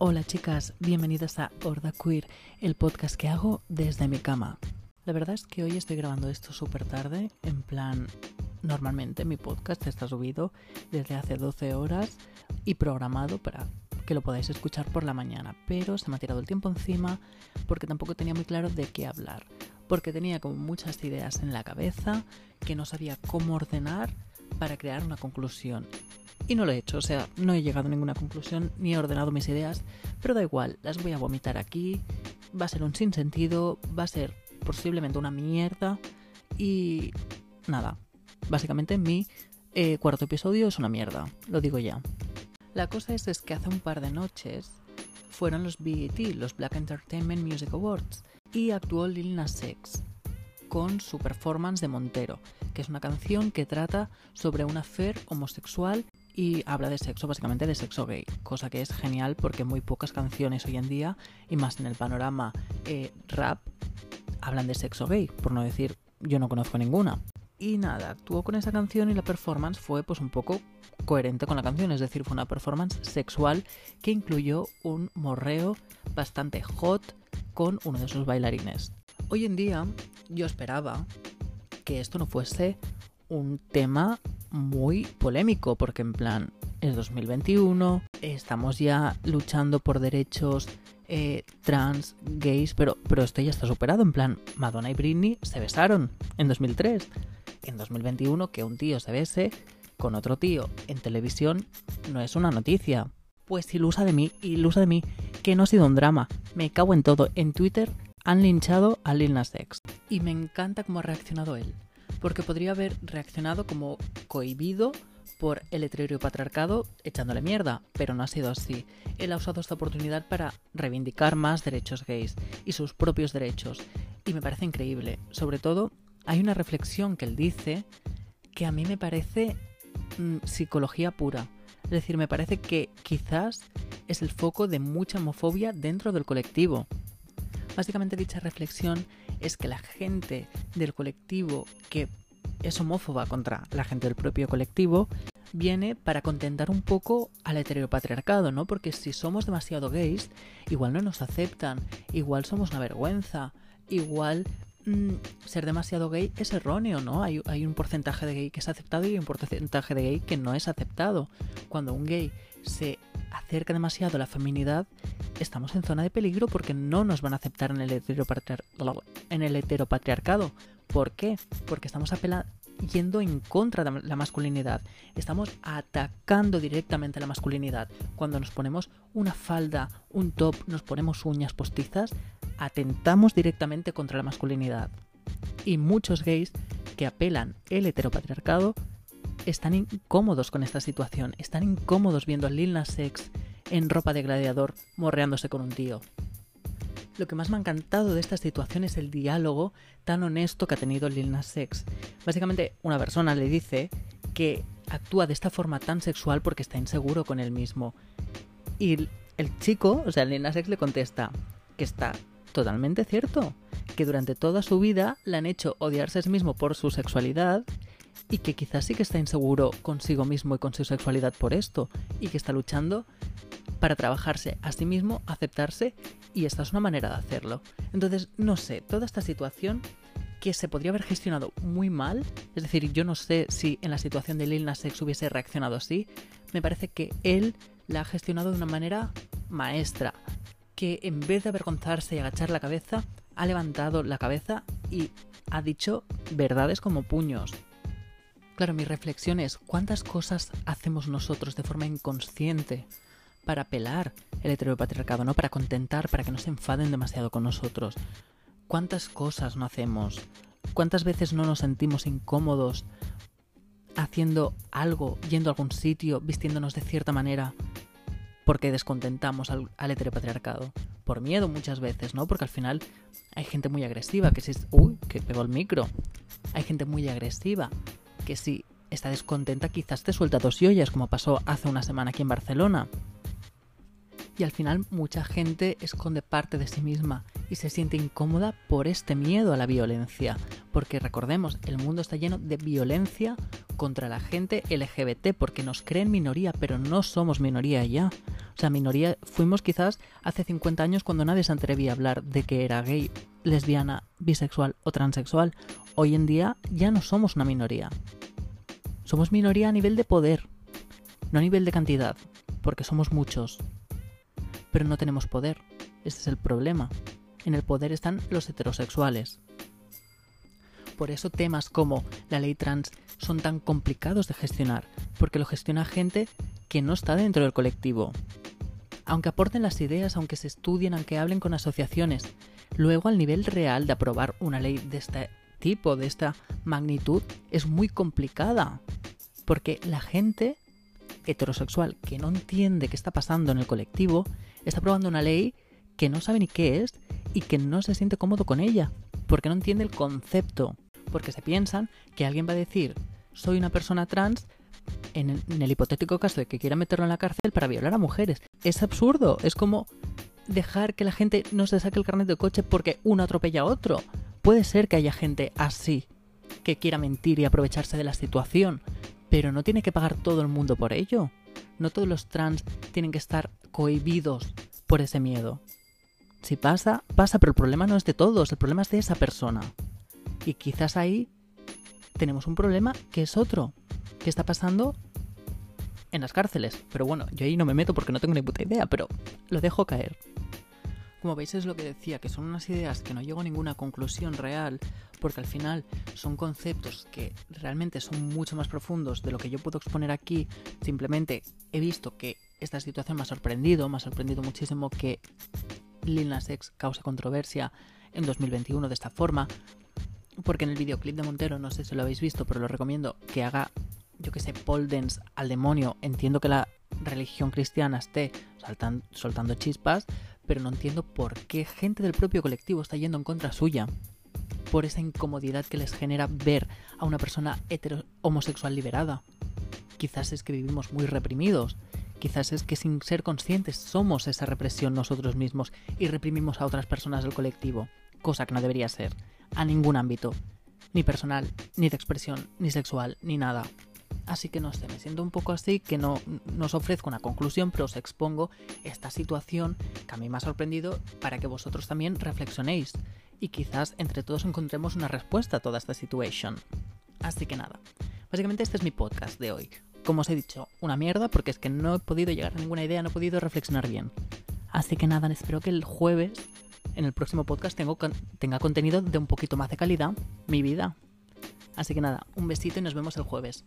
Hola chicas, bienvenidas a Horda Queer, el podcast que hago desde mi cama. La verdad es que hoy estoy grabando esto súper tarde, en plan, normalmente mi podcast está subido desde hace 12 horas y programado para que lo podáis escuchar por la mañana, pero se me ha tirado el tiempo encima porque tampoco tenía muy claro de qué hablar, porque tenía como muchas ideas en la cabeza que no sabía cómo ordenar para crear una conclusión y no lo he hecho, o sea, no he llegado a ninguna conclusión ni he ordenado mis ideas, pero da igual, las voy a vomitar aquí, va a ser un sinsentido, va a ser posiblemente una mierda y nada, básicamente mi eh, cuarto episodio es una mierda, lo digo ya. La cosa es, es que hace un par de noches fueron los BET, los Black Entertainment Music Awards, y actuó Lil Nas X con su performance de Montero, que es una canción que trata sobre una fer homosexual y habla de sexo, básicamente de sexo gay, cosa que es genial porque muy pocas canciones hoy en día, y más en el panorama eh, rap, hablan de sexo gay, por no decir yo no conozco ninguna. Y nada, actuó con esa canción y la performance fue pues un poco coherente con la canción, es decir, fue una performance sexual que incluyó un morreo bastante hot con uno de sus bailarines. Hoy en día yo esperaba que esto no fuese un tema muy polémico, porque en plan, es 2021, estamos ya luchando por derechos eh, trans, gays, pero, pero esto ya está superado. En plan, Madonna y Britney se besaron en 2003. En 2021, que un tío se bese con otro tío en televisión no es una noticia. Pues ilusa de mí, ilusa de mí, que no ha sido un drama. Me cago en todo. En Twitter han linchado a Lil Nas X. Y me encanta cómo ha reaccionado él porque podría haber reaccionado como cohibido por el patriarcado echándole mierda, pero no ha sido así. Él ha usado esta oportunidad para reivindicar más derechos gays y sus propios derechos, y me parece increíble. Sobre todo, hay una reflexión que él dice que a mí me parece mm, psicología pura. Es decir, me parece que quizás es el foco de mucha homofobia dentro del colectivo. Básicamente dicha reflexión es que la gente del colectivo que es homófoba contra la gente del propio colectivo viene para contentar un poco al heteropatriarcado, ¿no? Porque si somos demasiado gays, igual no nos aceptan, igual somos una vergüenza, igual mm, ser demasiado gay es erróneo, ¿no? Hay, hay un porcentaje de gay que es aceptado y un porcentaje de gay que no es aceptado. Cuando un gay se acerca demasiado a la feminidad, estamos en zona de peligro porque no nos van a aceptar en el, en el heteropatriarcado. ¿Por qué? Porque estamos yendo en contra de la masculinidad. Estamos atacando directamente a la masculinidad. Cuando nos ponemos una falda, un top, nos ponemos uñas postizas, atentamos directamente contra la masculinidad. Y muchos gays que apelan el heteropatriarcado están incómodos con esta situación, están incómodos viendo a Lil Nas en ropa de gladiador morreándose con un tío. Lo que más me ha encantado de esta situación es el diálogo tan honesto que ha tenido Lil Nas X. Básicamente, una persona le dice que actúa de esta forma tan sexual porque está inseguro con él mismo. Y el chico, o sea, Lil Nas X le contesta que está totalmente cierto, que durante toda su vida le han hecho odiarse a sí mismo por su sexualidad y que quizás sí que está inseguro consigo mismo y con su sexualidad por esto y que está luchando para trabajarse a sí mismo, aceptarse y esta es una manera de hacerlo. Entonces, no sé, toda esta situación que se podría haber gestionado muy mal, es decir, yo no sé si en la situación de Lil Nas X hubiese reaccionado así, me parece que él la ha gestionado de una manera maestra, que en vez de avergonzarse y agachar la cabeza, ha levantado la cabeza y ha dicho verdades como puños. Claro, mi reflexión es, ¿cuántas cosas hacemos nosotros de forma inconsciente para apelar el heteropatriarcado, ¿no? Para contentar, para que no se enfaden demasiado con nosotros. ¿Cuántas cosas no hacemos? ¿Cuántas veces no nos sentimos incómodos haciendo algo, yendo a algún sitio, vistiéndonos de cierta manera porque descontentamos al, heteropatriarcado? Por miedo muchas veces, ¿no? Porque al final hay gente muy agresiva que si... Uy, que pegó el micro. Hay gente muy agresiva que si está descontenta quizás te suelta dos ollas, como pasó hace una semana aquí en Barcelona. Y al final mucha gente esconde parte de sí misma y se siente incómoda por este miedo a la violencia. Porque recordemos, el mundo está lleno de violencia contra la gente LGBT porque nos creen minoría, pero no somos minoría ya. O sea, minoría fuimos quizás hace 50 años cuando nadie se atrevía a hablar de que era gay, lesbiana, bisexual o transexual. Hoy en día ya no somos una minoría. Somos minoría a nivel de poder, no a nivel de cantidad, porque somos muchos. Pero no tenemos poder. Este es el problema. En el poder están los heterosexuales. Por eso temas como la ley trans son tan complicados de gestionar, porque lo gestiona gente que no está dentro del colectivo. Aunque aporten las ideas, aunque se estudien, aunque hablen con asociaciones, luego al nivel real de aprobar una ley de este tipo, de esta magnitud, es muy complicada. Porque la gente heterosexual que no entiende qué está pasando en el colectivo está aprobando una ley que no sabe ni qué es y que no se siente cómodo con ella, porque no entiende el concepto, porque se piensan que alguien va a decir soy una persona trans en el, hipotético caso de que quiera meterlo en la cárcel para violar a mujeres. Es absurdo, es como dejar que la gente no se saque el carnet de coche porque uno atropella a otro. Puede ser que haya gente así, que quiera mentir y aprovecharse de la situación, pero no tiene que pagar todo el mundo por ello. No todos los trans tienen que estar cohibidos por ese miedo. Si pasa, pasa, pero el problema no es de todos, el problema es de esa persona. Y quizás ahí tenemos un problema que es otro, que está pasando en las cárceles. Pero bueno, yo ahí no me meto porque no tengo ni puta idea, pero lo dejo caer. Como veis es lo que decía, que son unas ideas que no llego a ninguna conclusión real, porque al final son conceptos que realmente son mucho más profundos de lo que yo puedo exponer aquí. Simplemente he visto que esta situación me ha sorprendido, me ha sorprendido muchísimo que Lil Nas X cause controversia en 2021 de esta forma, porque en el videoclip de Montero, no sé si lo habéis visto, pero lo recomiendo que haga, yo que sé, pole dance al demonio. Entiendo que la religión cristiana esté soltando chispas, pero no entiendo por qué gente del propio colectivo está yendo en contra suya. Por esa incomodidad que les genera ver a una persona hetero homosexual liberada. Quizás es que vivimos muy reprimidos. Quizás es que sin ser conscientes somos esa represión nosotros mismos y reprimimos a otras personas del colectivo, cosa que no debería ser, a ningún ámbito, ni personal, ni de expresión, ni sexual, ni nada. Así que no sé, me siento un poco así, que no, os ofrezco una conclusión, pero os expongo esta situación que a mí me ha sorprendido para que vosotros también reflexionéis y quizás entre todos encontremos una respuesta a toda esta situación. Así que nada, básicamente este es mi podcast de hoy. Como os he dicho, una mierda porque es que no he podido llegar a ninguna idea, no he podido reflexionar bien. Así que nada, espero que el jueves, en el próximo podcast, tenga contenido de un poquito más de calidad, mi vida. Así que nada, un besito y nos vemos el jueves.